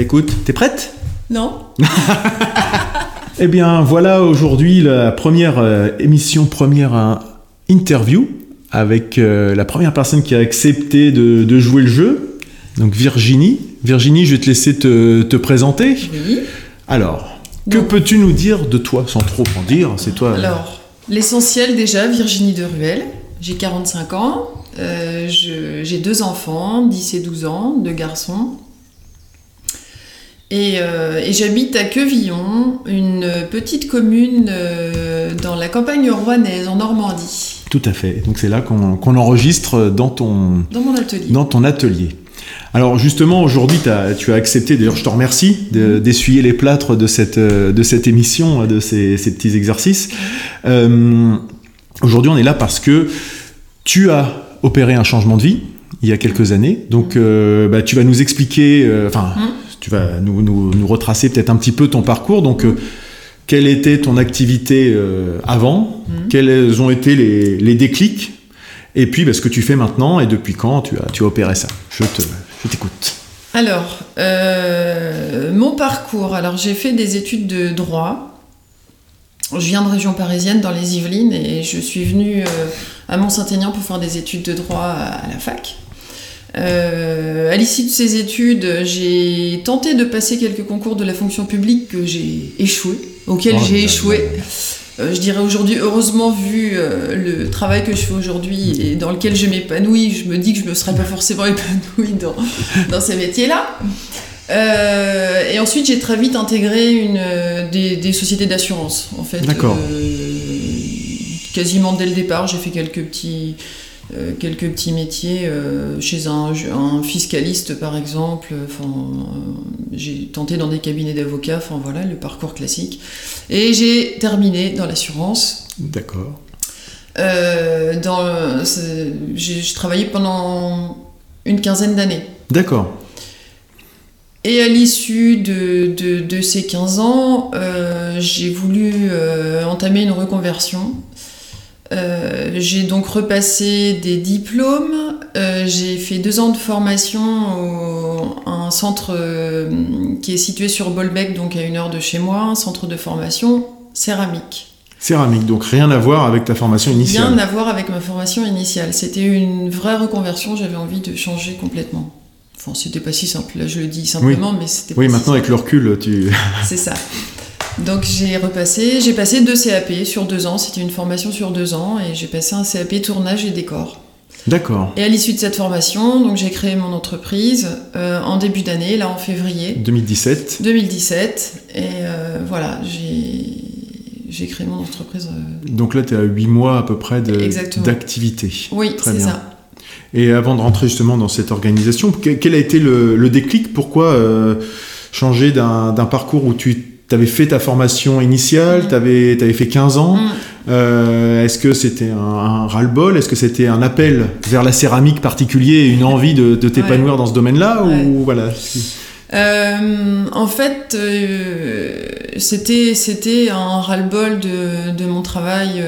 Écoute, t'es prête? Non Eh bien, voilà aujourd'hui la première euh, émission, première euh, interview avec euh, la première personne qui a accepté de, de jouer le jeu, donc Virginie. Virginie, je vais te laisser te, te présenter. Oui. Alors, que peux-tu nous dire de toi, sans trop en dire? C'est toi. Alors, l'essentiel déjà, Virginie de Ruel. J'ai 45 ans. euh, J'ai deux enfants, 10 et 12 ans, deux garçons. Et, euh, et j'habite à Quevillon, une petite commune euh, dans la campagne rouennaise, en Normandie, Tout à fait. Donc c'est là qu'on enregistre dans ton, dans mon atelier. dans ton atelier. Alors justement, aujourd'hui, tu as accepté, d'ailleurs je te remercie, de- d'essuyer les plâtres de cette, euh, de cette émission, de ces, ces petits exercices. Euh, aujourd'hui, on est là parce que tu as opéré un changement de vie il y a quelques années. Donc euh, bah, tu vas nous expliquer, enfin, Mhm. Tu vas nous, nous- nous retracer peut-être un petit peu ton parcours. Donc, euh, quelle était ton activité euh, avant? Mhm. Quels ont été les, les déclics? Et puis, bah, ce que tu fais maintenant et depuis quand tu as, tu as opéré ça? Je te, je t'écoute. Alors, euh, mon parcours. Alors, j'ai fait des études de droit. Je viens de région parisienne, dans les Yvelines, et je suis venue à Mont-Saint-Aignan pour faire des études de droit à, à la fac. Euh, à l'issue de ces études, j'ai tenté de passer quelques concours de la fonction publique que j'ai échoué, auxquels Oh j'ai échoué. Euh, je dirais aujourd'hui, heureusement, vu euh, le travail que je fais aujourd'hui et dans lequel je m'épanouis, je me dis que je ne me serais pas forcément épanouie dans, dans ces métiers-là. Et ensuite, j'ai très vite intégré une, des, des sociétés d'assurance. En fait, D'accord. Quasiment dès le départ, j'ai fait quelques petits, euh, quelques petits métiers euh, chez un, un fiscaliste, par exemple. Enfin, euh, j'ai tenté dans des cabinets d'avocats. Enfin voilà, le parcours classique. Et j'ai terminé dans l'assurance. D'accord. Dans, j'ai travaillé pendant une quinzaine d'années. D'accord. Et à l'issue de, de, de ces 15 ans, j'ai voulu entamer une reconversion. Euh, j'ai donc repassé des diplômes. Euh, j'ai fait deux ans de formation au à un centre euh, qui est situé sur Bolbec, donc à une heure de chez moi, un centre de formation céramique. Céramique, donc rien à voir avec ta formation initiale. Rien à voir avec ma formation initiale. C'était une vraie reconversion, j'avais envie de changer complètement. Enfin, c'était pas si simple, là je le dis simplement, mais c'était pas Oui, si maintenant avec le recul, tu. c'est ça. Donc j'ai repassé, j'ai passé deux CAP sur deux ans, c'était une formation sur deux ans, et j'ai passé un CAP tournage et décor. D'accord. Et à l'issue de cette formation, donc j'ai créé mon entreprise euh, en début d'année, là en février 2017. 2017, et euh, voilà, j'ai j'ai créé mon entreprise. euh, Donc là, tu es à 8 mois à peu près d'activité. Oui, Très c'est bien. ça. Et avant de rentrer justement dans cette organisation, que- quel a été le, le déclic? Pourquoi euh, changer d'un d'un parcours où tu avais fait ta formation initiale, Mhm. tu avais, fait 15 ans Mm. Euh, Est-ce que c'était un, un ras-le-bol? Est-ce que c'était un appel vers la céramique particulier et une envie de, de t'épanouir dans ce domaine-là Ouais. Ou voilà Euh, en fait, euh, c'était c'était un ras-le-bol de, de mon travail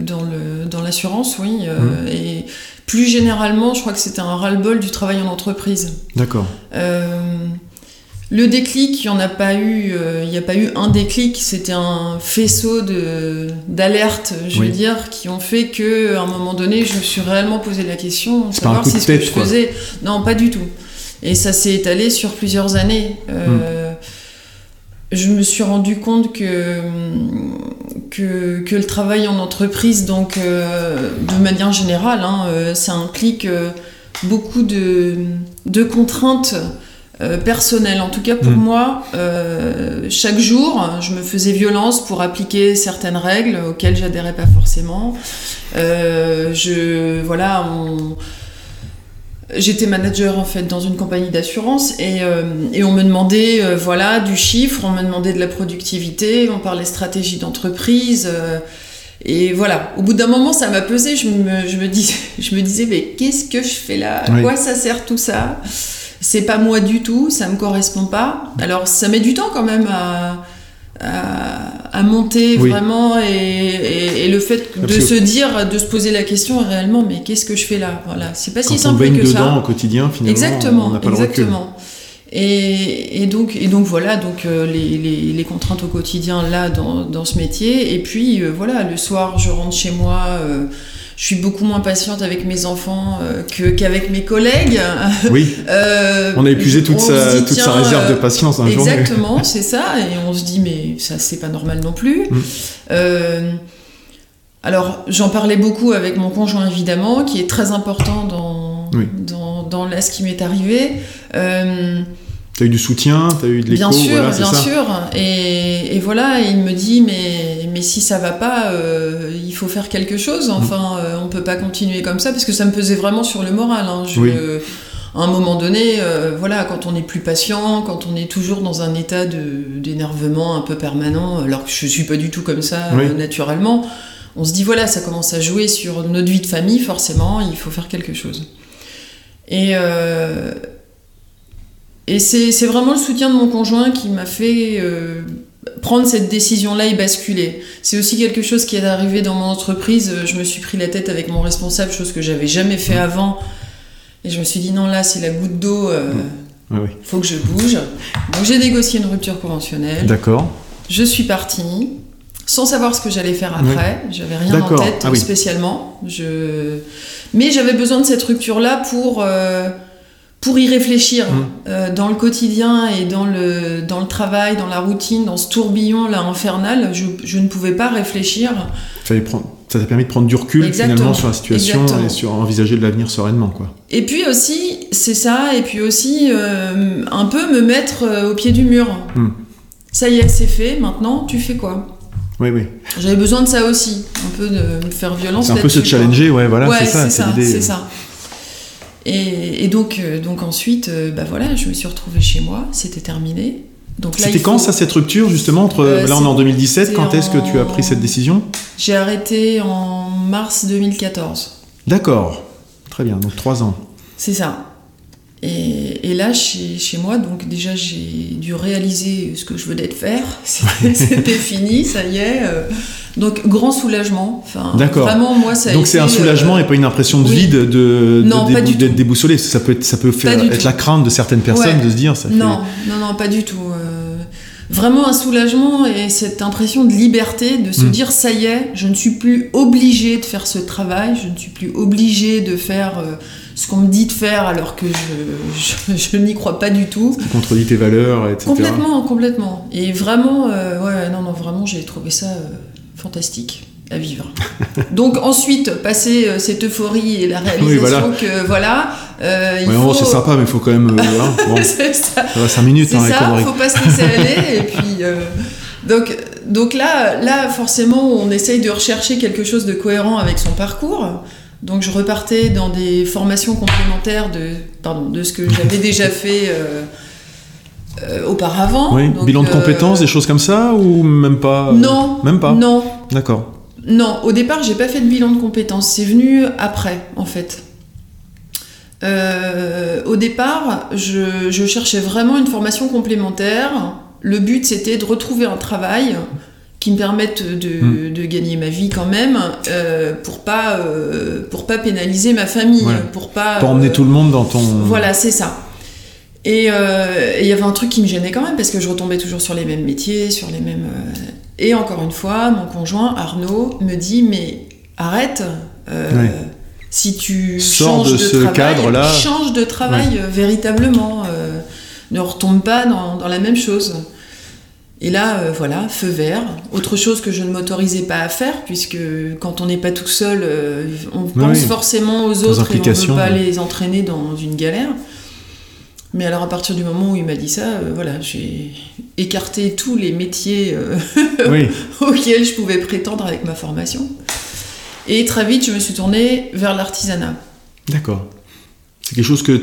dans le dans l'assurance, oui. euh, Et plus généralement, je crois que c'était un ras-le-bol du travail en entreprise. D'accord. Euh, le déclic, il n'y en a pas eu. euh, Il n'y a pas eu un déclic. C'était un faisceau de d'alertes, je Oui. veux dire, qui ont fait que à un moment donné, je me suis réellement posé la question, C'est pas un savoir si ce que je quoi. faisais. Non, pas du tout. Et ça s'est étalé sur plusieurs années. Euh, Je me suis rendu compte que, que, que le travail en entreprise, donc euh, de manière générale, hein, euh, ça implique euh, beaucoup de, de contraintes euh, personnelles. En tout cas pour Mm. moi, euh, chaque jour, je me faisais violence pour appliquer certaines règles auxquelles j'adhérais pas forcément. Euh, je, voilà, on- J'étais manager en fait dans une compagnie d'assurance et, et on me demandait voilà du chiffre, on me demandait de la productivité, on parlait stratégie d'entreprise et voilà. Au bout d'un moment ça m'a pesé, je me, je me dis, je me disais mais qu'est-ce que je fais là? À Oui. quoi ça sert tout ça? C'est pas moi du tout, ça me correspond pas. Alors ça met du temps quand même à à, à monter Oui. vraiment et, et- et le fait de se dire, de se poser la question réellement, mais qu'est-ce que je fais là? Voilà, c'est pas Quand si on simple baigne que dedans ça. au quotidien, finalement, Exactement, on n'a pas le recul. Et, et, donc, et donc voilà, donc euh, les, les, les, contraintes au quotidien là dans, dans ce métier. Et puis euh, voilà, le soir, je rentre chez moi. Euh, je suis beaucoup moins patiente avec mes enfants que, qu'avec mes collègues. Oui. on a épuisé toute, sa, dit, toute sa réserve de patience dans Exactement, c'est ça. Et on se dit, mais ça, c'est pas normal non plus. Mm. alors, j'en parlais beaucoup avec mon conjoint, évidemment, qui est très important dans, oui. dans, dans là, ce qui m'est arrivé. Euh, T'as eu du soutien, t'as eu de l'écho Bien sûr, voilà, bien ça sûr. Et, et, voilà, il me dit, mais, mais si ça va pas, euh, il faut faire quelque chose. Enfin, mmh. euh, on peut pas continuer comme ça, parce que ça me pesait vraiment sur le moral. Hein. Je, oui. À un moment donné, euh, voilà, quand on n'est plus patient, quand on est toujours dans un état d'énervement un peu permanent, alors que je suis pas du tout comme ça Oui. naturellement, on se dit, voilà, ça commence à jouer sur notre vie de famille, forcément, il faut faire quelque chose. Et... Et c'est, vraiment le soutien de mon conjoint qui m'a fait euh, prendre cette décision-là et basculer. C'est aussi quelque chose qui est arrivé dans mon entreprise. Je me suis pris la tête avec mon responsable, chose que j'avais jamais fait avant. Et je me suis dit non, là, c'est la goutte d'eau. Euh, oui. faut que je bouge. Donc j'ai négocié une rupture conventionnelle. D'accord. Je suis partie sans savoir ce que j'allais faire après. J'avais rien en tête Ah oui. spécialement. Je... Mais j'avais besoin de cette rupture-là pour, euh, pour y réfléchir Mm. euh, dans le quotidien et dans le, dans le travail, dans la routine, dans ce tourbillon là infernal. Je, je ne pouvais pas réfléchir. Ça t'a permis de prendre du recul Exactement. finalement sur la situation Exactement. et sur envisager de l'avenir sereinement, quoi. Et puis aussi, c'est ça, et puis aussi euh, un peu me mettre euh, au pied du mur. Mm. Ça y est, c'est fait, maintenant tu fais quoi? Oui, oui. J'avais besoin de ça aussi, un peu de me faire violence C'est un peu se challenger, ouais, voilà, quoi. Ouais, c'est ça, c'est l'idée. c'est ça. Et, et donc, euh, donc ensuite, euh, bah voilà, je me suis retrouvée chez moi, c'était terminé. C'était quand faut- ça cette rupture justement entre Euh, là on est en 2017 c'était quand est-ce que tu as pris cette décision? J'ai arrêté en mars 2014. D'accord très bien donc trois ans C'est ça. Et, et là, chez, chez moi, donc déjà, j'ai dû réaliser ce que je venais de faire. C'était fini, ça y est. euh. Donc, grand soulagement. Enfin, D'accord. Vraiment, moi, ça a donc c'est un été, soulagement euh, et pas une impression de oui. vide de, de Non, débou- d'être tout. déboussolé ça peut être, ça peut faire être la crainte de certaines personnes Ouais. de se dire ça fait- Non, non, non, pas du tout. euh, Vraiment un soulagement et cette impression de liberté, de se Mm. dire ça y est, je ne suis plus obligée de faire ce travail, je ne suis plus obligée de faire euh, ce qu'on me dit de faire alors que je, je, je n'y crois pas du tout. qui contredit tes valeurs etc Complètement, complètement. Et vraiment, euh, ouais, non, non, vraiment, j'ai trouvé ça euh, fantastique à vivre. Donc ensuite, passer euh, cette euphorie et la réalisation Oui, voilà. que voilà, euh, il Ouais, faut. c'est sympa mais il faut quand même euh, bon, c'est ça. ça va 5 minutes C'est hein, ça, conneries. faut pas se laisser aller. Et puis, donc, donc là, là, forcément, on essaye de rechercher quelque chose de cohérent avec son parcours. Donc, je repartais dans des formations complémentaires de, pardon, de ce que j'avais déjà fait euh, euh, auparavant. Oui, Donc, bilan de euh, compétences, des choses comme ça ou même pas Non, Même pas Non, D'accord. non, au départ, j'ai pas fait de bilan de compétences. C'est venu après, en fait. Au départ, je, je cherchais vraiment une formation complémentaire. Le but, c'était de retrouver un travail qui me permette de, Mm. de gagner ma vie quand même, euh, pour pas euh, pour pas pénaliser ma famille, Ouais. pour pas Pas emmener euh, tout le monde dans ton. voilà, c'est ça. Et il y avait un truc qui me gênait quand même parce que je retombais toujours sur les mêmes métiers, sur les mêmes. Et encore une fois, mon conjoint Arnaud me dit mais arrête. Ouais. Si tu Sors changes de de, ce travail, cadre-là. change de travail véritablement. ne retombe pas dans, dans la même chose. Et là, euh, voilà, feu vert. Autre chose que je ne m'autorisais pas à faire, puisque quand on n'est pas tout seul, euh, on pense oui. forcément aux autres et on ne veut pas les entraîner dans une galère. Mais alors à partir du moment où il m'a dit ça, euh, voilà, j'ai écarté tous les métiers auxquels je pouvais prétendre avec ma formation. Et très vite, je me suis tournée vers l'artisanat. d'accord. C'est quelque chose que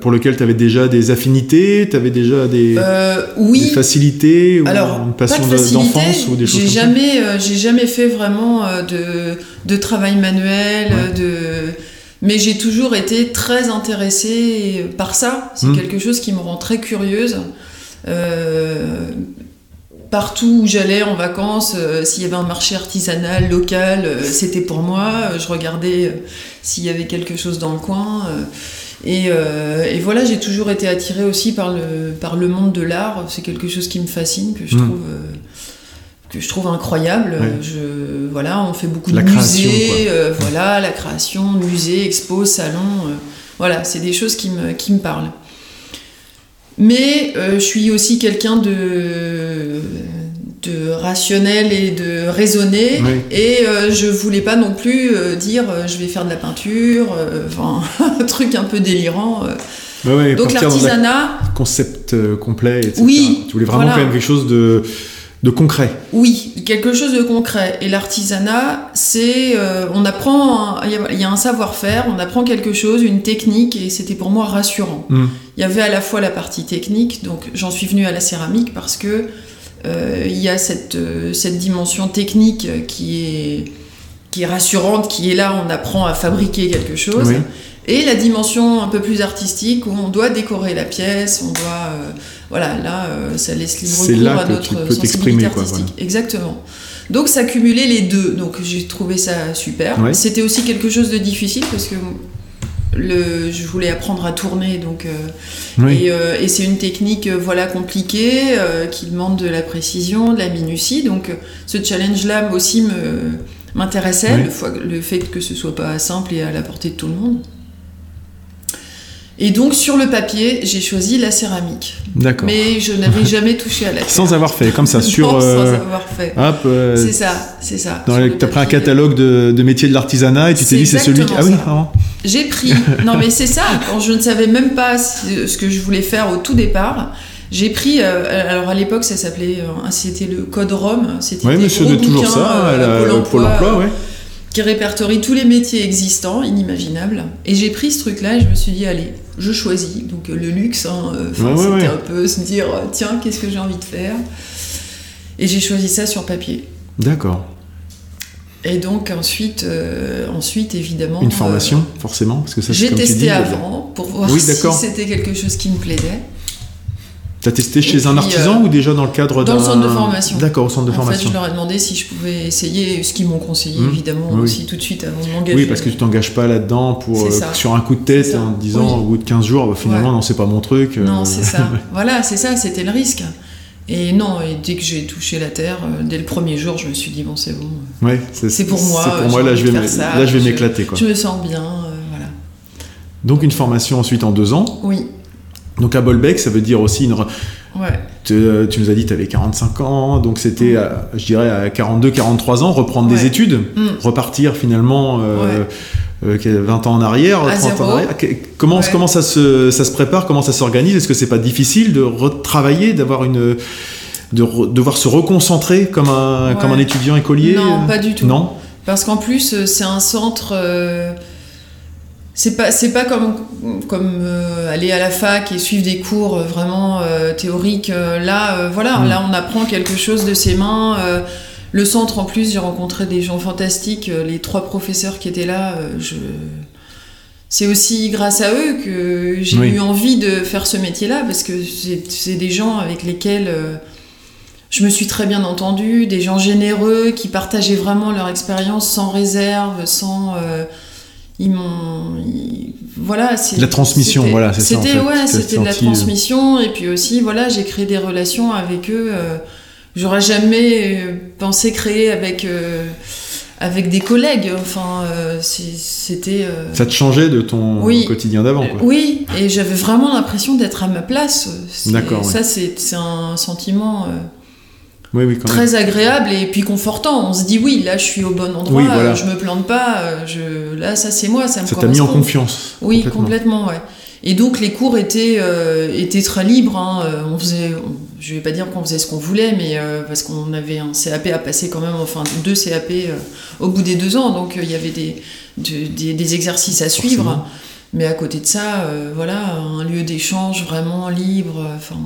pour lequel tu avais déjà des affinités, tu avais déjà des, Euh, des facilités ou Alors, une pas passion de d'enfance ou des choses comme ça jamais, euh, j'ai jamais fait vraiment euh, de, de travail manuel, Ouais. euh, de... mais j'ai toujours été très intéressée par ça. C'est Mm. quelque chose qui me rend très curieuse. Partout où j'allais en vacances, s'il y avait un marché artisanal local, c'était pour moi. Je regardais s'il y avait quelque chose dans le coin. Euh, Et, euh, et voilà, j'ai toujours été attirée aussi par le, par le monde de l'art. C'est quelque chose qui me fascine, que je Mm. trouve, euh, que je trouve incroyable. Ouais. Je, voilà, on fait beaucoup de La musées, euh, voilà, la création, musées, expos, salons. voilà, c'est des choses qui me, qui me parlent. Mais je suis aussi quelqu'un de, de rationnel et de raisonné. Oui. Et euh, je voulais pas non plus euh, dire euh, je vais faire de la peinture, euh, enfin un truc un peu délirant. Ouais, Donc la l'artisanat, concept complet, etc. Oui, Tu voulais vraiment voilà. quand même quelque chose de, de concret. oui, quelque chose de concret. Et l'artisanat, c'est on apprend, il y a- il y, a un savoir-faire, on apprend quelque chose, une technique, et c'était pour moi rassurant. Hmm. Il y avait à la fois la partie technique, donc j'en suis venue à la céramique parce que il y a cette, euh, cette dimension technique qui est, qui est rassurante, qui est là, on apprend à fabriquer quelque chose. Oui. Et la dimension un peu plus artistique où on doit décorer la pièce, on doit. euh, voilà, là, euh, ça laisse libre cours à notre sensibilité t'exprimer, quoi, artistique. Exactement. Donc ça cumulait les deux. Donc j'ai trouvé ça super. Ouais. C'était aussi quelque chose de difficile parce que le, je voulais apprendre à tourner, donc. euh, Oui. et, euh, et c'est une technique euh, voilà compliquée qui demande de la précision, de la minutie. Donc ce challenge-là aussi me m'intéressait, Oui. le, le fait que ce soit pas simple et à la portée de tout le monde. Et donc sur le papier, j'ai choisi la céramique. D'accord. Mais je n'avais jamais touché à la terre. Sans avoir fait, comme ça, Non, sur. sans euh, avoir fait. Hop. euh, C'est ça, c'est ça. le T'as pris un catalogue de, de métiers de l'artisanat et tu t'es dit c'est celui qui. Ah oui, vraiment J'ai pris. Non, mais c'est ça. Quand je ne savais même pas si- ce que je voulais faire au tout départ, j'ai pris. euh, alors à l'époque, ça s'appelait. euh, c'était le code ROM. C'était Oui, de toujours ça, euh, Pôle au Pôle emploi, emploi, ouais. Qui répertorie tous les métiers existants, inimaginables. Et j'ai pris ce truc-là et je me suis dit, allez, je choisis. Donc euh, le luxe, hein, euh, Ouais, c'était ouais. un peu se dire, euh, tiens, qu'est-ce que j'ai envie de faire? Et j'ai choisi ça sur papier. D'accord. Et donc ensuite, euh, ensuite évidemment. Une euh, formation, forcément, parce que ça, c'est J'ai testé dis, avant pour voir Oui, si c'était quelque chose qui me plaisait. T'as testé chez un artisan euh, ou déjà dans le cadre dans d'un. le centre de formation. D'accord, au centre de en fait, formation. je leur ai demandé si je pouvais essayer, ce qu'ils m'ont conseillé Mmh. évidemment Oui. aussi tout de suite avant de m'engager. Oui, parce que tu t'engages pas là-dedans pour euh, sur un coup de tête en te disant Oui. au bout de 15 jours, bah, finalement, Ouais. non, c'est pas mon truc. euh, Non, c'est ça. voilà, c'est ça, c'était le risque. Et non, et dès que j'ai touché la terre, dès le premier jour, je me suis dit bon, c'est bon, Ouais, C'est pour moi, C'est pour moi, là, je vais là, je vais m'éclater. je me sens bien, voilà. Donc, une formation ensuite en deux ans. Oui, Donc, à Bolbec, ça veut dire aussi une. ouais. Tu, euh, tu nous as dit que tu avais 45 ans, donc c'était, à- je dirais, à 42-43 ans, reprendre des études, Mm. repartir finalement euh, euh, que- 20 ans en arrière, À 30 ans en arrière. Comment, comment ça, se, ça se prépare, comment ça s'organise? Est-ce que c'est pas difficile de retravailler, d'avoir une. de re- devoir se reconcentrer comme un, comme un étudiant écolier? Non, pas du tout. Non? Parce qu'en plus, euh, c'est un centre. euh, c'est pas, c'est pas comme, comme euh, aller à la fac et suivre des cours euh, vraiment euh, théoriques. Là, voilà, Mm. là, on apprend quelque chose de ses mains. le centre, en plus, j'ai rencontré des gens fantastiques. Les trois professeurs qui étaient là, je... c'est aussi grâce à eux que j'ai Oui. eu envie de faire ce métier-là, parce que c'est des gens avec lesquels je me suis très bien entendue, des gens généreux qui partageaient vraiment leur expérience sans réserve, sans. Ils m'ont. ils- Voilà. c'est- La transmission, voilà, c'est ça, en C'était, fait. ouais, c'était de la euh, transmission, et puis aussi, voilà, j'ai créé des relations avec eux. euh, J'aurais jamais euh, pensé créer avec. euh, avec des collègues, enfin, euh, c'était. Ça te changeait de ton Oui. quotidien d'avant, quoi. Oui, et j'avais vraiment l'impression d'être à ma place. C'est- D'accord, ouais. Ça, c'est c'est un sentiment Oui, oui, quand même. très agréable et puis confortant. On se dit, oui, là, je suis au bon endroit, Oui, voilà. je me plante pas, euh, je... là, ça, c'est moi, ça me Ça t'a mis en confiance. Oui, complètement. complètement, ouais. Et donc, les cours étaient, euh, étaient très libres. hein, euh, On faisait, on- je vais pas dire qu'on faisait ce qu'on voulait, mais euh, parce qu'on avait un CAP à passer quand même, enfin, deux CAP euh, au bout des deux ans. Donc, il y avait des, de- des, des exercices à suivre. Mais à côté de ça, voilà, un lieu d'échange vraiment libre. Enfin,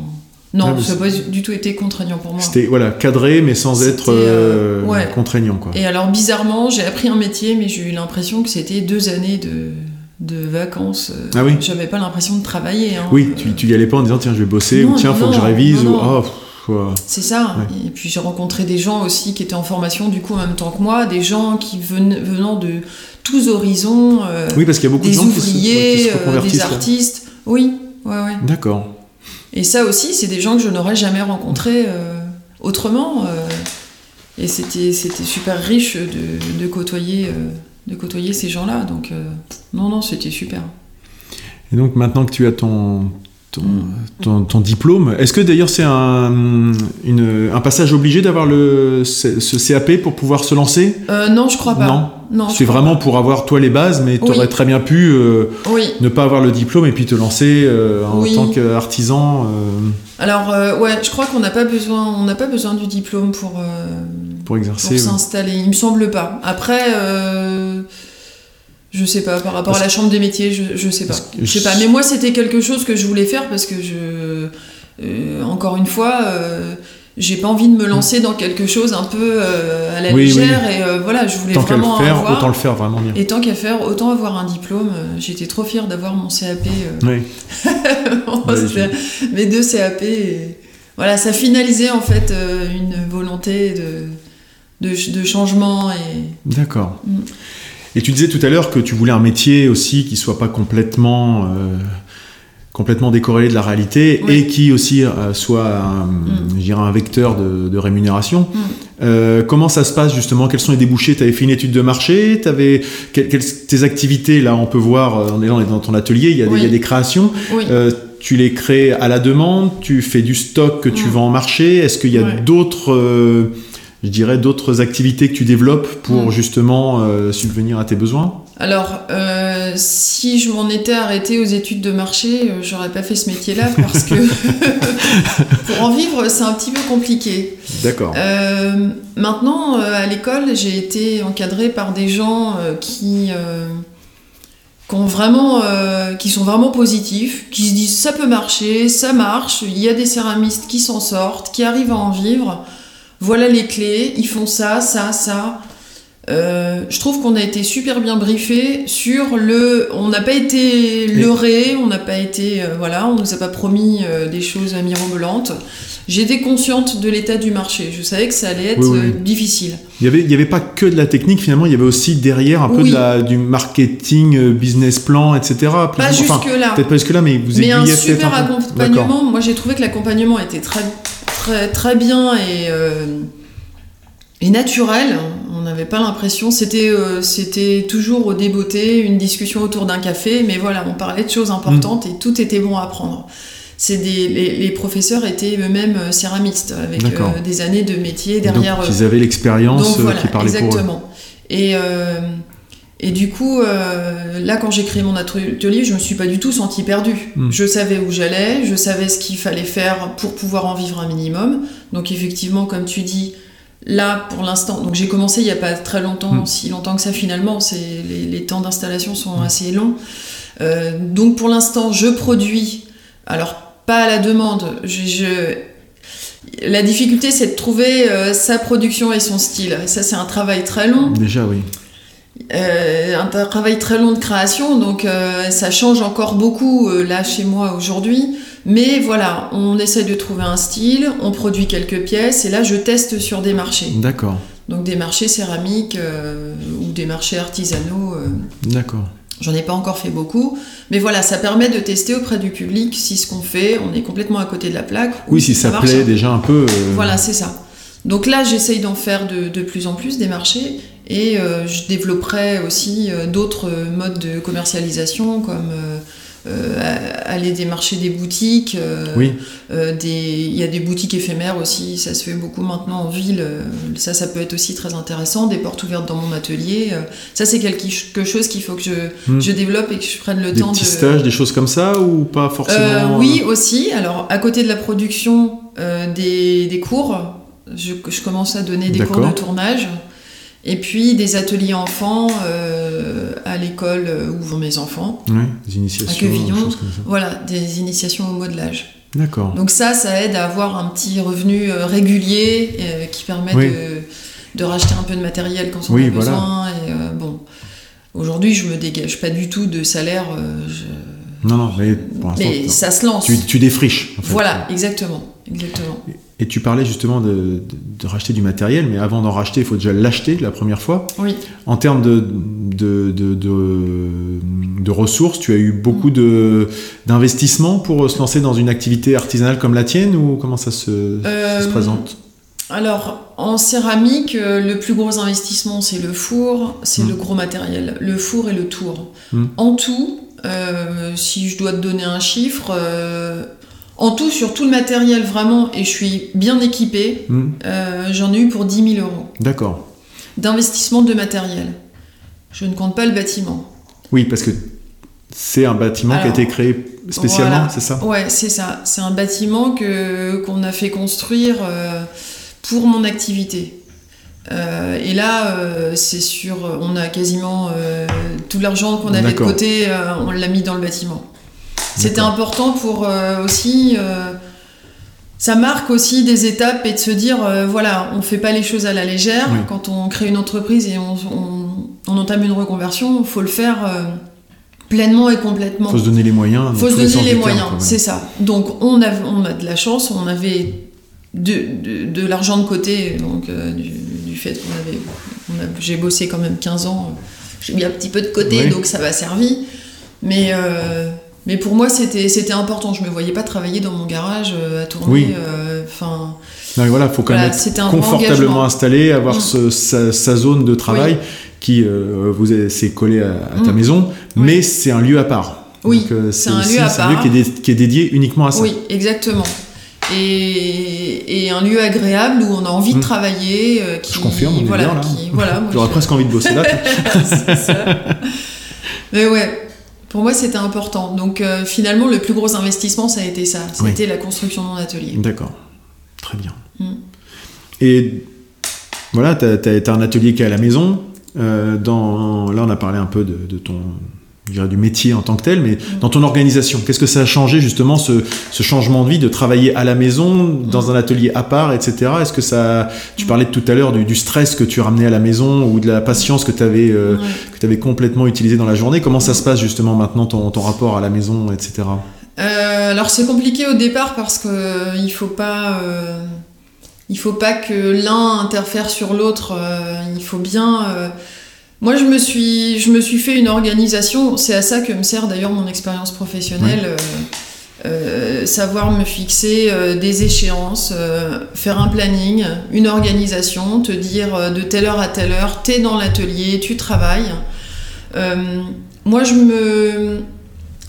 non, ça n'a pas du tout été contraignant pour moi. C'était voilà, cadré, mais sans être euh, euh, ouais. contraignant, quoi. Et alors, bizarrement, j'ai appris un métier, mais j'ai eu l'impression que c'était deux années de, de vacances. euh, Ah oui J'avais pas l'impression de travailler. hein. Oui, tu, tu y allais pas en disant tiens je vais bosser Non, ou tiens faut que je révise non, ou oh. C'est ça. Ouais. Et puis j'ai rencontré des gens aussi qui étaient en formation du coup en même temps que moi, des gens qui ven- venant de tous horizons, euh, Oui, parce qu'il y a beaucoup des de gens qui se, ouais, qui ouvriers, se euh, des là. artistes. Oui, ouais, ouais. D'accord. Et ça aussi, c'est des gens que je n'aurais jamais rencontrés euh, autrement. euh, et c'était c'était super riche de, de côtoyer euh, de côtoyer ces gens-là. Donc non, non, c'était super. Et donc maintenant que tu as ton, ton, Mm. ton, ton diplôme, est-ce que d'ailleurs c'est un, un passage obligé d'avoir le, ce, ce CAP pour pouvoir se lancer? Euh, non, je crois pas. Non. Non C'est vraiment pour avoir toi les bases, mais tu Oui. aurais très bien pu euh. Oui. ne pas avoir le diplôme et puis te lancer euh, en Oui. tant qu'artisan euh, Alors ouais, je crois qu'on n'a pas besoin, on n'a pas besoin du diplôme pour pour pour exercer. ouais. s'installer. Il me semble pas. Après, je sais pas. Par rapport Parce à la chambre des métiers, je, je sais pas. Je sais pas. Mais moi, c'était quelque chose que je voulais faire parce que je, euh, encore une fois, euh, j'ai pas envie de me lancer dans quelque chose un peu euh, à la Oui, légère et euh, voilà, je voulais Tant qu'à le vraiment faire, avoir. autant le faire vraiment bien. Et tant qu'à faire, autant avoir un diplôme. Euh, J'étais trop fière d'avoir mon CAP. euh, Oui. C'était mes deux CAP. et voilà, ça finalisait en fait une volonté de, de, de changement. Et... D'accord. Mm. Et tu disais tout à l'heure que tu voulais un métier aussi qui soit pas complètement complètement décorrélé de la réalité Oui. et qui aussi euh, soit un, Mm. je un vecteur de, de rémunération. Mm. Euh, comment ça se passe justement? Quels sont les débouchés? Tu avais fait une étude de marché? Quelles, quelles- tes activités? Là On peut voir, euh, on est là, on est dans ton atelier, il y a, des, Oui. il y a des créations. Oui. Euh, tu les crées à la demande, tu fais du stock que tu Mm. vends en marché? Est-ce qu'il y a Ouais. d'autres, je dirais, d'autres activités que tu développes pour justement euh, subvenir à tes besoins? Alors, euh, si je m'en étais arrêtée aux études de marché, euh, j'aurais pas fait ce métier-là parce que pour en vivre, c'est un petit peu compliqué. D'accord. Euh, maintenant, euh, à l'école, j'ai été encadrée par des gens euh, qui, qui ont vraiment, qui sont vraiment positifs, qui se disent ça peut marcher, ça marche. Il y a des céramistes qui s'en sortent, qui arrivent à en vivre. Voilà les clés. Ils font ça, ça, ça. Euh, je trouve qu'on a été super bien briefé sur le. On n'a pas été leurré, on n'a pas été. euh, voilà, on nous a pas promis euh, des choses mirobolantes. J'étais consciente de l'état du marché. Je savais que ça allait être Oui, oui, oui. difficile. Il y avait, il y avait pas que de la technique finalement, il y avait aussi derrière un peu Oui. de la, du marketing, business plan, etc. Pas. Enfin, jusque-là. peut-être pas jusque là, mais vous Mais un super un accompagnement. Moi, j'ai trouvé que l'accompagnement était très, très, très bien et, et naturel. On n'avait pas l'impression. C'était, euh, c'était toujours au débeauté, une discussion autour d'un café, mais voilà, on parlait de choses importantes et tout était bon à prendre. C'est des, les, les professeurs étaient eux-mêmes euh, céramistes avec euh, des années de métier derrière Donc eux. ils avaient l'expérience voilà, qui parlait pour eux. exactement. Et, euh, et du coup, euh, là, quand j'ai créé mon atelier, je me suis pas du tout sentie perdue. Mm. Je savais où j'allais, je savais ce qu'il fallait faire pour pouvoir en vivre un minimum. Donc effectivement, comme tu dis, là, pour l'instant, donc j'ai commencé il y a pas très longtemps, Mm. si longtemps que ça finalement, c'est les, les temps d'installation sont assez longs. Euh, donc pour l'instant, je produis. Alors pas à la demande. Je, je- La difficulté, c'est de trouver euh, sa production et son style. Et ça, c'est un travail très long. Déjà, oui. Euh, un tra- travail très long de création, donc euh, ça change encore beaucoup euh, là chez moi aujourd'hui. Mais voilà, on essaie de trouver un style, on produit quelques pièces, et là je teste sur des marchés. D'accord. Donc des marchés céramiques ou des marchés artisanaux. D'accord. J'en ai pas encore fait beaucoup, mais voilà, ça permet de tester auprès du public si ce qu'on fait, on est complètement à côté de la plaque. ou Oui, si ça marche. plaît déjà un peu. Voilà, c'est ça. Donc là, j'essaye d'en faire de, de plus en plus des marchés et euh, je développerai aussi euh, d'autres modes de commercialisation comme euh, euh, aller démarcher des boutiques. euh, Oui. euh, des- Il y a des boutiques éphémères aussi, ça se fait beaucoup maintenant en ville. euh, Ça, ça peut être aussi très intéressant. Des portes ouvertes dans mon atelier. euh, Ça, c'est quelque chose qu'il faut que je, Hmm. je développe et que je prenne le Des temps petits de. stages, des choses comme ça ou pas forcément Euh, oui, aussi. Alors, à côté de la production euh, des, des cours, je, je commence à donner des cours de tournage. Et puis des ateliers enfants euh, à l'école où vont mes enfants. Ouais, des initiations, À Quevillon. des choses comme ça. Voilà, des initiations au modelage. D'accord. Donc ça, ça aide à avoir un petit revenu euh, régulier euh, qui permet Oui. de, de racheter un peu de matériel quand on Oui, a voilà. besoin. Et, euh, bon, aujourd'hui, je me dégage pas du tout de salaire. je- Non, non, mais pour Mais ça se lance. tu, tu défriches. En fait. Voilà, exactement. Exactement. Et tu parlais justement de, de- de racheter du matériel, mais avant d'en racheter, il faut déjà l'acheter la première fois. Oui. En termes de, de, de, de- de ressources, tu as eu beaucoup de, d'investissements pour se lancer dans une activité artisanale comme la tienne ou comment ça se, ça se Euh, présente? Alors, en céramique, euh, le plus gros investissement, c'est le four, c'est Mm. le gros matériel, le four et le tour. Mm. En tout, euh, si je dois te donner un chiffre, euh, en tout, sur tout le matériel vraiment, et je suis bien équipée, Hmm, euh, j'en ai eu pour 10 000 euros D'accord. d'investissement de matériel. Je ne compte pas le bâtiment. Oui, parce que c'est un bâtiment qui a été créé spécialement, Voilà. c'est ça? Ouais, c'est ça. C'est un bâtiment que qu'on a fait construire euh, pour mon activité. Euh, et là, euh, c'est sûr, on a quasiment tout l'argent qu'on avait de côté, on l'a mis dans le bâtiment. C'était important pour euh, aussi. euh, ça marque aussi des étapes et de se dire, euh, voilà, on fait pas les choses à la légère. Oui. Quand on crée une entreprise et on, on- on entame une reconversion, il faut le faire pleinement et complètement. faut se donner les moyens. faut se les donner les moyens, c'est ça. Donc on a, on a de la chance, on avait de, de, de l'argent de côté, donc euh, du, du fait qu'on avait, j'ai bossé quand même 15 ans, j'ai mis un petit peu de côté, Oui. donc ça m'a servi. Mais, euh, mais pour moi c'était, c'était important, je me voyais pas travailler dans mon garage euh, à tourner. Oui. euh, Enfin, Non, mais voilà, faut quand Voilà, même être confortablement installé, avoir Mm. ce- sa, sa zone de travail qui euh, vous est, c'est collé à, à ta Mm. maison, mais c'est un lieu à part. Oui, euh, c'est un lieu à un lieu qui est, dé- qui est dédié uniquement à ça. oui, exactement. Et, et un lieu agréable où on a envie de Mm. travailler. euh, qui, Je confirme, on est voilà, bien, là. qui- voilà, moi, J'aurais presque envie de bosser là. C'est ça. Mais ouais, pour moi c'était important. Donc euh, finalement, le plus gros investissement, ça a été ça. Oui. C'était la construction de mon atelier. D'accord, très bien. Mm. Et voilà, tu as, un atelier qui est à la maison. Euh, dans, là, on a parlé un peu de, de ton du métier en tant que tel, mais dans ton organisation, qu'est-ce que ça a changé justement ce, ce changement de vie, de travailler à la maison, dans un atelier à part, etc. Est-ce que ça, tu parlais tout à l'heure du, du stress que tu ramenais à la maison ou de la patience que tu avais, euh, que tu avais complètement utilisé dans la journée? Comment ça se passe justement maintenant ton, ton rapport à la maison, etc. Euh, alors c'est compliqué au départ parce que euh, il faut pas, euh, il faut pas que l'un interfère sur l'autre. il faut bien. Moi, je me suis, je me suis fait une organisation. C'est à ça que me sert d'ailleurs mon expérience professionnelle. euh, euh, savoir me fixer euh, des échéances, euh, faire un planning, une organisation, te dire de telle heure à telle heure, t'es dans l'atelier, tu travailles. Moi, je me,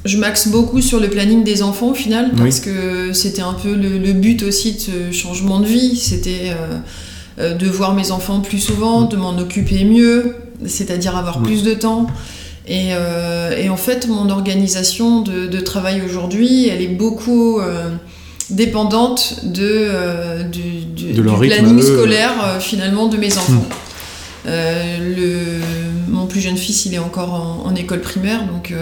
je m'axe beaucoup sur le planning des enfants au final parce que c'était un peu le, le but aussi de ce changement de vie. C'était de voir mes enfants plus souvent, de m'en occuper mieux, c'est-à-dire avoir plus de temps. Et, euh, et en fait, mon organisation de, de travail aujourd'hui, elle est beaucoup euh, dépendante de, euh, du, du- De leur du rythme planning scolaire euh, finalement de mes enfants. Mm. Euh, le, mon plus jeune fils, il est encore en, en école primaire, donc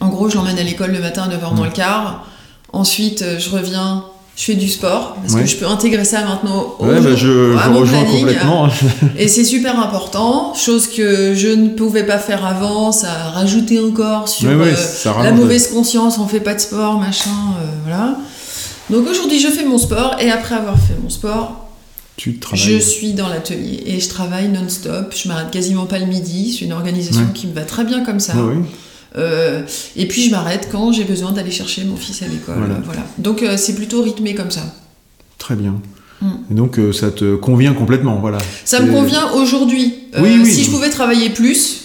en gros, je l'emmène à l'école le matin à 9h moins Mm. le quart. Ensuite, je reviens, je fais du sport, parce Ouais. que je peux intégrer ça maintenant au Ouais, bah, je, à je mon rejoins planning. complètement. Et c'est super important, chose que je ne pouvais pas faire avant, ça a rajouté encore sur Ouais, euh, la rallonge. mauvaise conscience, on fait pas de sport, machin, euh, voilà. Donc aujourd'hui, je fais mon sport, et après avoir fait mon sport, Tu je suis dans l'atelier et je travaille non-stop. Je m'arrête quasiment pas le midi. C'est une organisation qui me va très bien comme ça. Ouais. Euh, et puis je m'arrête quand j'ai besoin d'aller chercher mon fils à l'école. Voilà. Voilà. Donc euh, c'est plutôt rythmé comme ça. Très bien. Mm. Et donc euh, ça te convient complètement, voilà. Ça me convient aujourd'hui. Oui, oui. Si je pouvais travailler plus,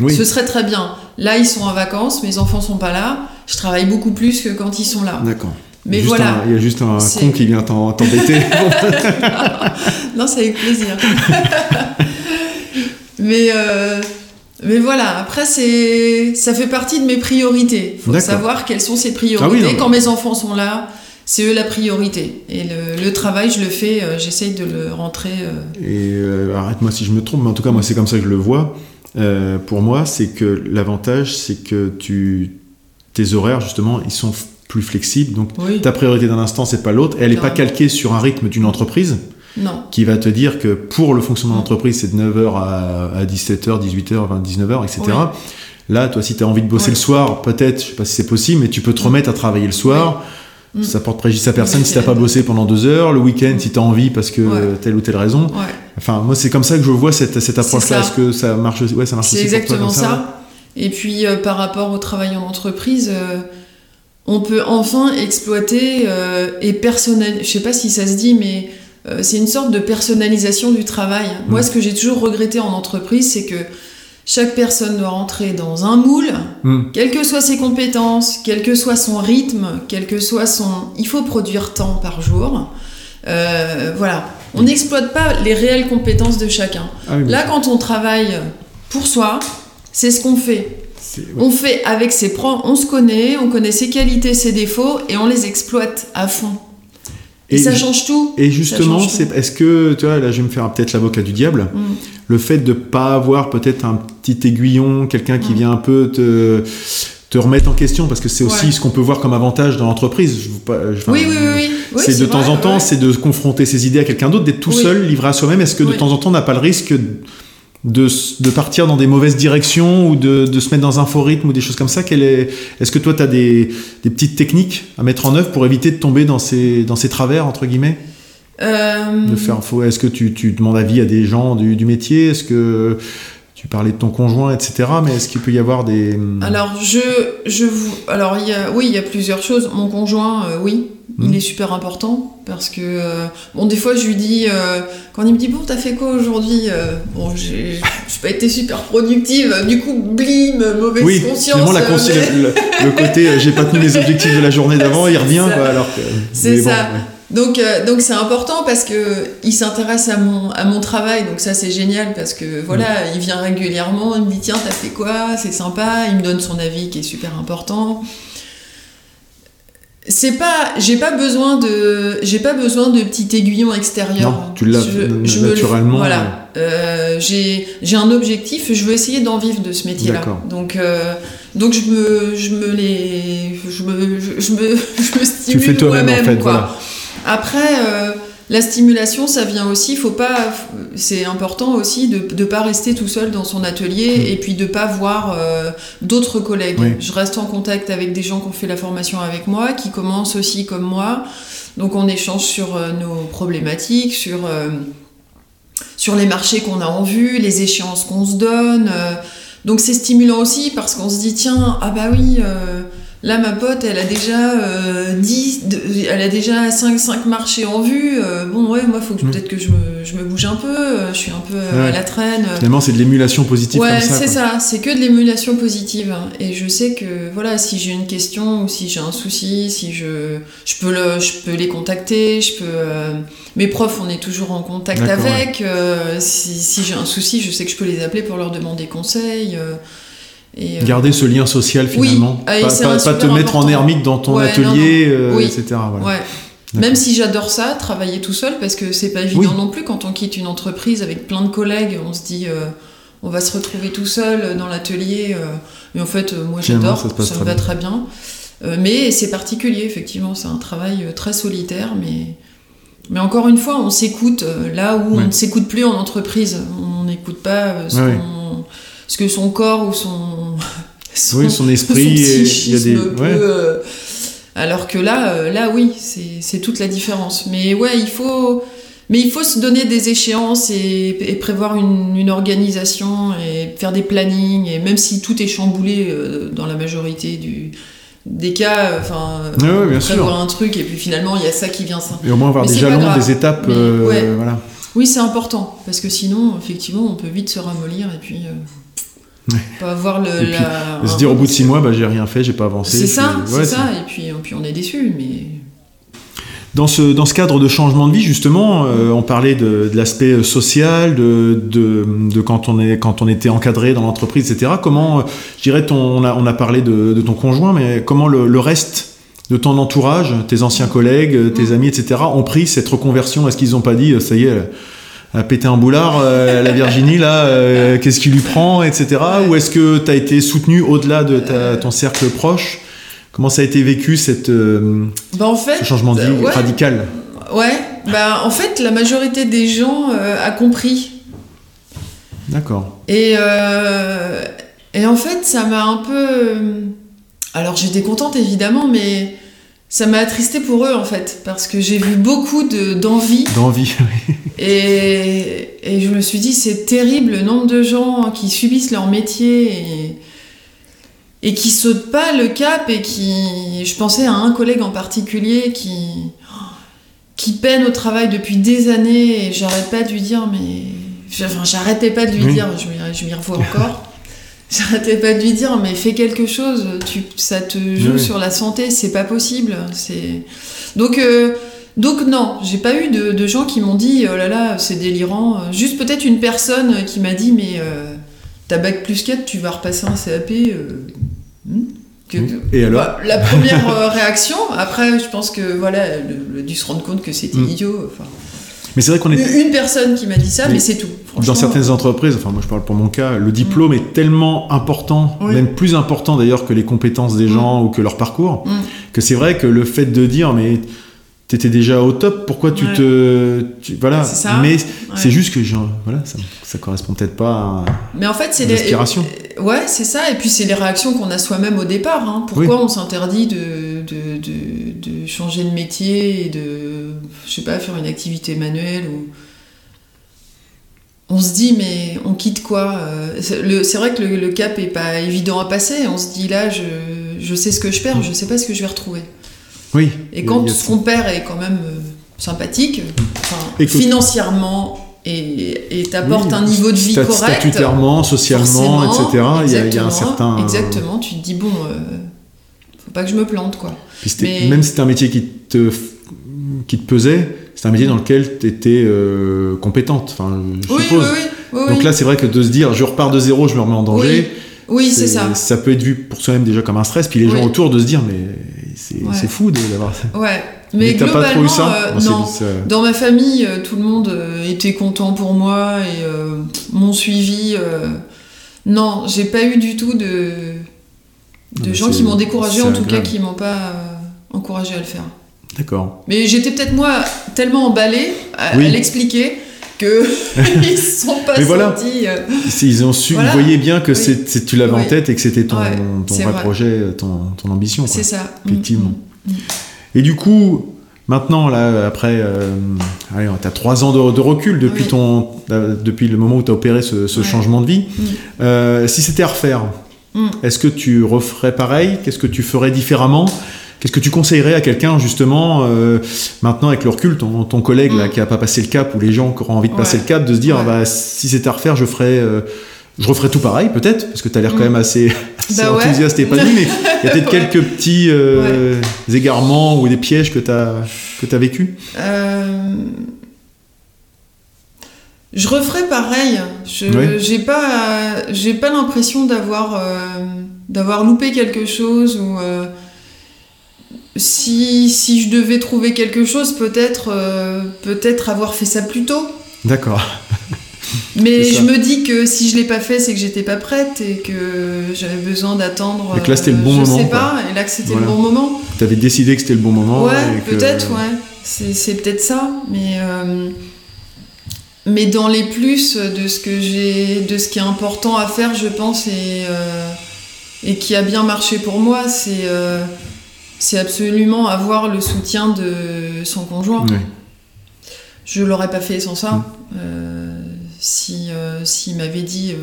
ce serait très bien. Là, ils sont en vacances, mes enfants sont pas là. Je travaille beaucoup plus que quand ils sont là. D'accord. Mais Juste voilà. un- Il y a juste un con qui vient t'embêter. Non, c'est avec plaisir. mais, mais voilà, après, c'est, ça fait partie de mes priorités. Il faut savoir quelles sont ces priorités. Ah oui, Quand mes enfants sont là, c'est eux la priorité. Et le, le travail, je le fais, euh, j'essaye de le rentrer. euh, Et euh, arrête-moi si je me trompe, mais en tout cas, moi, c'est comme ça que je le vois. Euh, pour moi, c'est que l'avantage, c'est que tu, tes horaires, justement, ils sont plus flexibles. Donc, Oui. ta priorité d'un instant, c'est pas l'autre. Elle n'est pas calquée sur un rythme d'une entreprise Non. qui va te dire que pour le fonctionnement de l'entreprise, c'est de 9h à, à 17h, 18h, 19h, etc. Oui. Là, toi, si tu as envie de bosser Oui. le soir, peut-être, je sais pas si c'est possible, mais tu peux te remettre à travailler le soir. Mm. Ça porte préjudice à personne si t'as pas bossé pendant deux heures. Le week-end, Mm. si t'as envie parce que Ouais. telle ou telle raison. Ouais. Enfin, moi, c'est comme ça que je vois cette, cette approche-là. Est-ce que ça marche aussi? Ouais, ça marche C'est aussi pour toi exactement ça? Et puis euh, par rapport au travail en entreprise, euh, on peut enfin exploiter euh, et personnaliser. Je sais pas si ça se dit, mais euh, c'est une sorte de personnalisation du travail. Moi, Mm. ce que j'ai toujours regretté en entreprise, c'est que chaque personne doit rentrer dans un moule, Hmm. quelles que soient ses compétences, quel que soit son rythme, quel que soit son... Il faut produire tant par jour. Euh, voilà. On n'exploite pas les réelles compétences de chacun. Ah oui, Là, quand on travaille pour soi, c'est ce qu'on fait. ouais. On fait avec ses propres... On se connaît, on connaît ses qualités, ses défauts, et on les exploite à fond. Et, Et ça change tout. Et justement, c'est est-ce que, tu vois, là, je vais me faire peut-être l'avocat du diable. Mm. Le fait de pas avoir peut-être un petit aiguillon, quelqu'un qui Mm. vient un peu te, te remettre en question, parce que c'est aussi Ouais. ce qu'on peut voir comme avantage dans l'entreprise. Je je- Oui, oui, oui. c'est de temps en temps, ouais. c'est de confronter ses idées à quelqu'un d'autre, d'être tout Oui. seul, livré à soi-même. Est-ce que de temps en temps, on n'a pas le risque de, de partir dans des mauvaises directions ou de, de se mettre dans un faux rythme ou des choses comme ça? Quelle est, Est-ce que toi, tu as des, des petites techniques à mettre en œuvre pour éviter de tomber dans ces, dans ces travers, entre guillemets? Euh, de faire faux Est-ce que tu, tu demandes avis à des gens du, du métier? Est-ce que tu parlais de ton conjoint, etc. Mais est-ce qu'il peut y avoir des... Alors, je, je vous. Alors, il y a, oui, il y a plusieurs choses. Mon conjoint, euh, oui, Il est super important parce que. euh, bon, des fois, je lui dis. euh, quand il me dit, bon, t'as fait quoi aujourd'hui Euh, Bon, j'ai pas été super productive. Du coup, blim, mauvaise Oui, conscience. finalement, la consci- mais- le, le côté euh, j'ai pas tenu mes objectifs de la journée d'avant, il revient, quoi, alors que. C'est bon, ça. ouais. Donc, donc c'est important parce que il s'intéresse à mon, à mon travail, donc ça c'est génial parce que voilà, Mm. il vient régulièrement, il me dit tiens t'as fait quoi, c'est sympa, il me donne son avis qui est super important. C'est pas, j'ai pas besoin de, j'ai pas besoin de petit aiguillon extérieur. Non, tu l'as me le- naturellement, voilà, Euh, j'ai, j'ai un objectif, je veux essayer d'en vivre de ce métier-là. D'accord. Donc, euh, donc je me, je me les, je me, je, je me, je me stimule fais toi-même, en moi-même, fait, voilà. Après, euh, la stimulation, ça vient aussi. Faut pas, c'est important aussi de ne pas rester tout seul dans son atelier Mm. et puis de pas voir euh, d'autres collègues. Oui. Je reste en contact avec des gens qui ont fait la formation avec moi, qui commencent aussi comme moi. Donc on échange sur euh, nos problématiques, sur euh, sur les marchés qu'on a en vue, les échéances qu'on se donne. donc c'est stimulant aussi parce qu'on se dit tiens ah bah oui. Là, ma pote, elle a déjà euh, 10, de- elle a déjà 5, 5 marchés en vue. Euh, bon, ouais, moi, il faut Mm. peut-être que je me, je me bouge un peu. euh, je suis un peu euh, Ouais. à la traîne. Finalement, c'est de l'émulation positive Ouais, c'est ça. C'est que de l'émulation positive. Et je sais que, voilà, si j'ai une question ou si j'ai un souci, si je, je peux le, je peux les contacter. Je peux, euh, mes profs, on est toujours en contact avec. si si j'ai un souci, je sais que je peux les appeler pour leur demander conseil. Et, euh, Garder ce lien social finalement. Ah, pas te mettre en ermite dans ton Ouais, atelier, non, non. euh, Oui. etc. voilà. Ouais. Même si j'adore ça, travailler tout seul, parce que c'est pas évident Oui. non plus quand on quitte une entreprise avec plein de collègues, on se dit euh, on va se retrouver tout seul dans l'atelier. euh, mais en fait, moi j'adore, ça ça, me va bien. très bien. Euh, mais c'est particulier, effectivement, c'est un travail très solitaire, mais. Mais encore une fois, on s'écoute là où on ne s'écoute plus en entreprise. On n'écoute pas ce que son corps ou son, Oui, son esprit, son il y a des. ouais. euh, alors que là, euh, là oui, c'est toute la différence. Mais ouais, il faut, mais il faut se donner des échéances et, et prévoir une, une organisation et faire des plannings. Et même si tout est chamboulé euh, dans la majorité du, des cas, enfin, Ouais, ouais, bien on sûr. prévoit un truc et puis finalement il y a ça qui vient ça. Et au moins avoir Mais des jalons, des étapes. Mais, euh, voilà. Oui, c'est important parce que sinon, effectivement, on peut vite se ramollir et puis euh. Pas avoir le. Et puis, la- Se dire au bout de six mois, bah, j'ai rien fait, j'ai pas avancé. C'est ça, ouais, c'est ça, et puis, puis on est déçu, mais Dans ce, dans ce cadre de changement de vie, justement, euh, on parlait de, de l'aspect social, de, de, de quand, on est, quand on était encadré dans l'entreprise, etc. Comment, euh, je dirais, ton, on, a, on a parlé de, de ton conjoint, mais comment le, le reste de ton entourage, tes anciens collègues, tes Mm. amis, etc., ont pris cette reconversion? Est-ce qu'ils n'ont pas dit, euh, ça y est, a pété un boulard, euh, la Virginie, là, euh, qu'est-ce qui lui prend, etc. Ou est-ce que tu as été soutenu au-delà de ta- ton cercle proche? Comment ça a été vécu, cette, euh, bah en fait, ce changement de vie ouais. radical? Ouais, bah en fait, la majorité des gens euh, a compris. D'accord. Et, et en fait, ça m'a un peu. Alors j'étais contente évidemment, mais ça m'a attristé pour eux en fait, parce que j'ai vu beaucoup de- d'envie. D'envie, oui. Et, et je me suis dit, c'est terrible le nombre de gens qui subissent leur métier et, et qui sautent pas le cap et qui. Je pensais à un collègue en particulier qui, qui peine au travail depuis des années et j'arrête pas de lui dire, mais. Enfin, j'arrêtais pas de lui Oui. dire, je m'y revois encore. J'arrêtais pas de lui dire, mais fais quelque chose, tu, ça te joue Oui. sur la santé, c'est pas possible. C'est donc euh, donc non, j'ai pas eu de, de gens qui m'ont dit oh là là c'est délirant. Juste peut-être une personne qui m'a dit mais euh, t'as bac plus 4, tu vas repasser un CAP. euh, hmm Que-. Et alors Bah, La première euh, réaction. Après je pense que voilà, elle elle a dû se rendre compte que c'était Hmm. idiot. Enfin, Mais c'est vrai qu'on est une personne qui m'a dit ça, Mais mais c'est tout. dans certaines entreprises, enfin moi je parle pour mon cas, le diplôme est tellement important, Oui. même plus important d'ailleurs que les compétences des gens ou que leur parcours, Mm. que c'est vrai que le fait de dire mais t'étais déjà au top, pourquoi tu Ouais. te, tu- voilà, ça. mais Ouais. c'est juste que genre, voilà, ça, ça correspond peut-être pas à Mais en fait, c'est des les. Ouais, c'est ça. Et puis, c'est les réactions qu'on a soi-même au départ. hein. Pourquoi on s'interdit de, de, de, de changer de métier et de, je sais pas, faire une activité manuelle ou... On se dit, mais on quitte quoi euh, C'est vrai que le, le cap est pas évident à passer. On se dit, là, je, je sais ce que je perds, je sais pas ce que je vais retrouver. Oui. Et quand ce qu'on perd est quand même euh, sympathique, enfin, Et que- financièrement, et t'apporte Oui, un niveau de vie correct. Statutairement, socialement, etc. Il y, a, il y a un certain. Exactement, tu te dis, bon, euh, pas que je me plante, quoi. Puis Mais- Même si c'était un métier qui te, qui te pesait, c'était un métier dans lequel tu étais compétente, enfin, je Oui, suppose. oui. oui, Donc là, c'est vrai que de se dire je repars de zéro, je me remets en danger, Oui, c'est ça. Ça peut être vu pour soi-même déjà comme un stress, puis les gens autour de se dire mais c'est Ouais. c'est fou d'avoir ça. Ouais. Mais, t'as pas trop globalement, eu ça euh, c'est- non. c'est- Dans ma famille, euh, tout le monde euh, était content pour moi et euh, m'ont suivi. euh, Non, j'ai pas eu du tout de, de gens qui m'ont découragé, en tout cas qui m'ont pas euh, encouragé à le faire. D'accord. Mais j'étais peut-être moi tellement emballée à, Oui. à l'expliquer que ils sont pas Mais voilà. sentis. euh, Ils ont su, Voilà. ils voyaient bien que Oui. tu l'avais en tête et que c'était ton, Ouais, ton vrai vrai. projet, ton, ton ambition. C'est ça. Effectivement. Mm, mm. Et du coup, maintenant, là, après, euh, allez, t'as trois ans de, de recul depuis, Oui. ton, euh, depuis le moment où tu as opéré ce, ce Ouais. changement de vie. Mm. Euh, si c'était à refaire, Mm. est-ce que tu referais pareil? Qu'est-ce que tu ferais différemment? Qu'est-ce que tu conseillerais à quelqu'un, justement, euh, maintenant avec le recul, ton, ton collègue là, Mm. qui a pas passé le cap, ou les gens qui auront envie de passer Ouais. le cap, de se dire, Ouais. ah bah, si c'était à refaire, je ferais... euh, je referais tout pareil, peut-être, parce que tu as l'air quand Mm. même assez, assez Bah ouais. enthousiaste et épanoui, mais il y a peut-être Ouais. quelques petits euh, égarements ou des pièges que tu as, que as vécu? Je referais pareil. Je Ouais. j'ai pas j'ai pas l'impression d'avoir euh, d'avoir loupé quelque chose ou euh, si si je devais trouver quelque chose peut-être euh, peut-être avoir fait ça plus tôt. D'accord. Mais je me dis que si je l'ai pas fait, c'est que j'étais pas prête et que j'avais besoin d'attendre. Et que là, c'était le bon je moment, sais quoi. pas, et là que c'était Voilà. le bon moment. Tu avais décidé que c'était le bon moment. Ouais, et que- peut-être, ouais. C'est, peut-être ça, mais mais dans les plus de ce que j'ai, de ce qui est important à faire, je pense, et euh, et qui a bien marché pour moi, c'est euh, c'est absolument avoir le soutien de son conjoint. Ouais. Je l'aurais pas fait sans ça. Mm. Euh, si s'il m'avait dit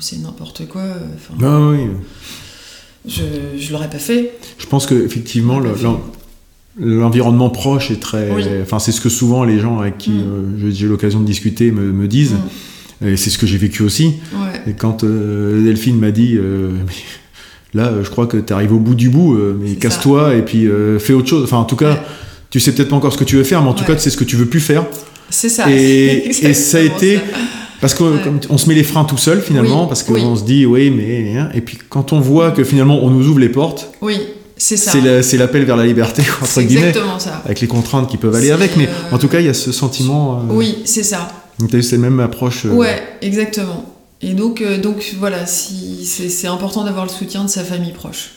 c'est n'importe quoi, oui. je je l'aurais pas fait. Je pense que effectivement le- l'environnement proche est très. Oui. Enfin, c'est ce que souvent les gens avec qui Mm. euh, j'ai l'occasion de discuter me, me disent. Et c'est ce que j'ai vécu aussi. Ouais. Et quand euh, Delphine m'a dit, euh, Mais là, euh, je crois que tu arrives au bout du bout, euh, mais casse-toi et puis fais autre chose. Enfin, en tout cas, Ouais. tu sais peut-être pas encore ce que tu veux faire, mais en tout Ouais. cas, tu sais ce que tu veux plus faire. C'est ça. Et- ça a été- ça. Parce qu'on Ouais. on se met les freins tout seul finalement, Oui, parce qu'on oui. se dit oui, mais hein, et puis quand on voit que finalement on nous ouvre les portes, Oui, c'est ça. c'est la- c'est l'appel vers la liberté entre guillemets, exactement ça. avec les contraintes qui peuvent aller avec. Mais euh, en tout cas, il y a ce sentiment. euh, Oui, c'est ça. Donc tu as eu cette même approche. euh, Ouais, exactement. Et donc, euh, donc voilà, si, c'est, important d'avoir le soutien de sa famille proche.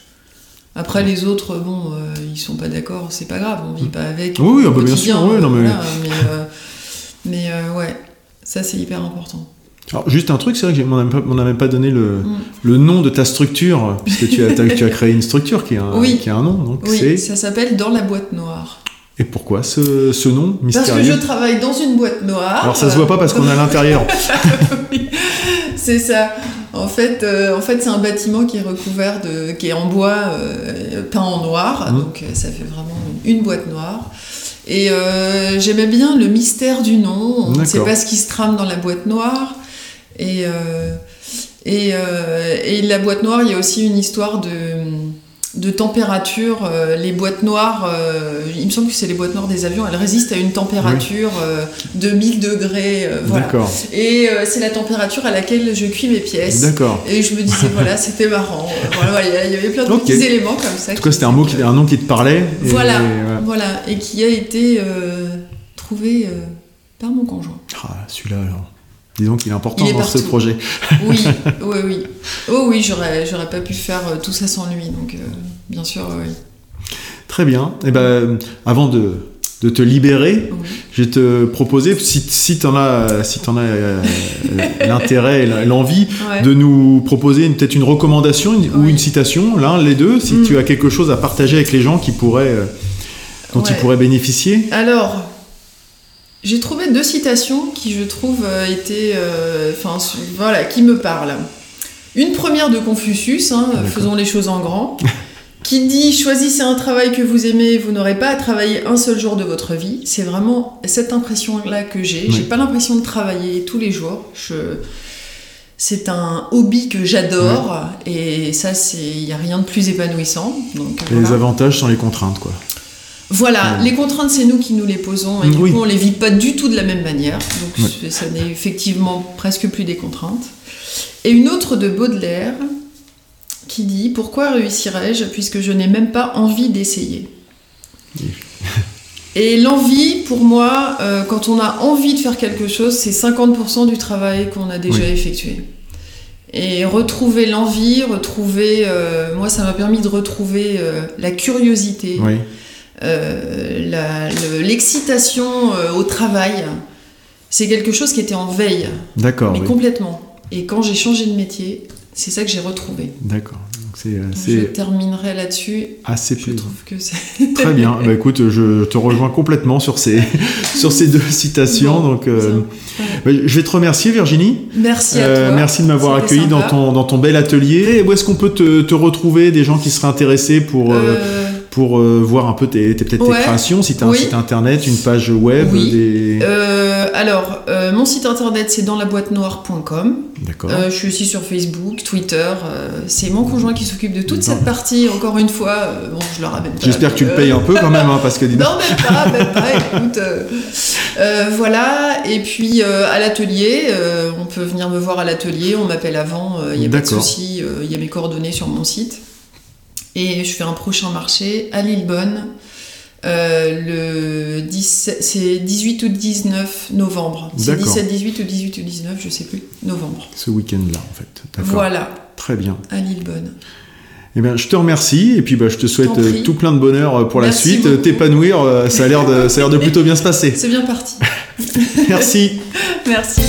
Après, les autres, bon, ils sont pas d'accord, c'est pas grave, on vit pas avec. Oui, oui, ah bah bien sûr, oui, non, mais- voilà, mais, mais, ouais, ça c'est hyper important. Alors, juste un truc, c'est vrai qu'on n'a même, pas- donné le, Mm. le nom de ta structure, puisque tu as, t'as- tu as créé une structure qui a un, Oui. qui a un nom. Donc Oui, ça s'appelle Dans la boîte noire. Et pourquoi ce, ce nom Parce que mystérieux je travaille dans une boîte noire. Alors ça se voit pas parce qu'on est à l'intérieur. Oui, c'est ça. En fait, euh, en fait c'est un bâtiment qui est recouvert de, qui est en bois euh, peint en noir, Mhm. donc euh, ça fait vraiment une, boîte noire. Et euh, j'aimais bien le mystère du nom. On ne sait pas ce qui se trame dans la boîte noire. Et euh, et, euh, et la boîte noire, il y a aussi une histoire de de température, euh, les boîtes noires, euh, il me semble que c'est les boîtes noires des avions, elles résistent à une température euh, de 1000 degrés. voilà. D'accord. Et c'est la température à laquelle je cuis mes pièces. D'accord. Et je me disais, voilà, c'était marrant. Voilà, il y avait plein de petits éléments comme ça. En tout cas, c'était un, mot qui, un nom qui te parlait. et- Voilà. voilà. Voilà, et qui a été trouvé par mon conjoint. Ah, celui-là, alors. Disons qu'il est important Il est dans ce projet. Oui, oui, oui. Oh oui, j'aurais, j'aurais pas pu faire euh, tout ça sans lui, donc euh, bien sûr, oui. Très bien. Et ben, avant de, de te libérer, Oui. je vais te proposer, si, si tu en as, si t'en as euh, l'intérêt et l'envie, Ouais. de nous proposer une- peut-être une recommandation une- ou une citation, l'un, les deux, si Mm. tu as quelque chose à partager avec les gens qui pourraient, euh, dont ils pourraient bénéficier. Alors, j'ai trouvé deux citations qui, je trouve, euh, étaient. euh, Enfin, voilà, qui me parlent. Une première de Confucius, hein, faisons les choses en grand, qui dit Choisissez un travail que vous aimez, vous n'aurez pas à travailler un seul jour de votre vie. C'est vraiment cette impression-là que j'ai. Oui. J'ai pas l'impression de travailler tous les jours. Je. C'est un hobby que j'adore et ça, il y a rien de plus épanouissant. Donc Et voilà. Les avantages sans les contraintes, quoi. Voilà, les contraintes, c'est nous qui nous les posons et du Oui. coup, on les vit pas du tout de la même manière. Donc, ça n'est effectivement presque plus des contraintes. Et une autre de Baudelaire qui dit Pourquoi réussirais-je puisque je n'ai même pas envie d'essayer? Et l'envie, pour moi, euh, quand on a envie de faire quelque chose, c'est 50% du travail qu'on a déjà effectué. Et retrouver l'envie, retrouver. euh, moi, ça m'a permis de retrouver euh, la curiosité, Oui. Euh, le- l'excitation euh, au travail, c'est quelque chose qui était en veille, D'accord. mais oui. complètement. Et quand j'ai changé de métier, c'est ça que j'ai retrouvé. D'accord. Euh, je terminerai là-dessus. assez Je plaisant. trouve que c'est. Très bien. Bah, écoute, je te rejoins complètement sur ces, sur ces deux citations. Bon, donc, euh, bah, je vais te remercier, Virginie. Merci à Euh, toi. merci de m'avoir accueilli dans ton, dans ton bel atelier. Et où est-ce qu'on peut te, te retrouver Des gens qui seraient intéressés pour, Euh, pour euh, voir un peu tes, tes- peut-être tes créations Si tu as un site internet, une page web, Oui. des... euh, alors, euh, mon site internet c'est dans la boîte noire.com. D'accord. Je suis aussi sur Facebook, Twitter. c'est mon conjoint qui s'occupe de toute cette partie. Encore une fois, bon, je le ramène pas. J'espère que tu le payes un peu quand même, hein, parce que. Non, même pas, même pas, écoute. voilà, et puis à l'atelier, on peut venir me voir à l'atelier, on m'appelle avant, il n'y a pas de souci, il y a mes coordonnées sur mon site. Et je fais un prochain marché à Lillebonne, euh, le 17, c'est 18 ou 19 novembre. C'est D'accord. 17, 18 ou 18 ou 19, je sais plus, novembre. Ce week-end-là, en fait. Voilà, Très bien. à Lillebonne. Eh bien, je te remercie et puis bah, je te souhaite euh, tout plein de bonheur euh, pour Merci la suite. beaucoup. T'épanouir, euh, ça a l'air de, ça a l'air de plutôt bien se passer. C'est bien parti. Merci. Merci.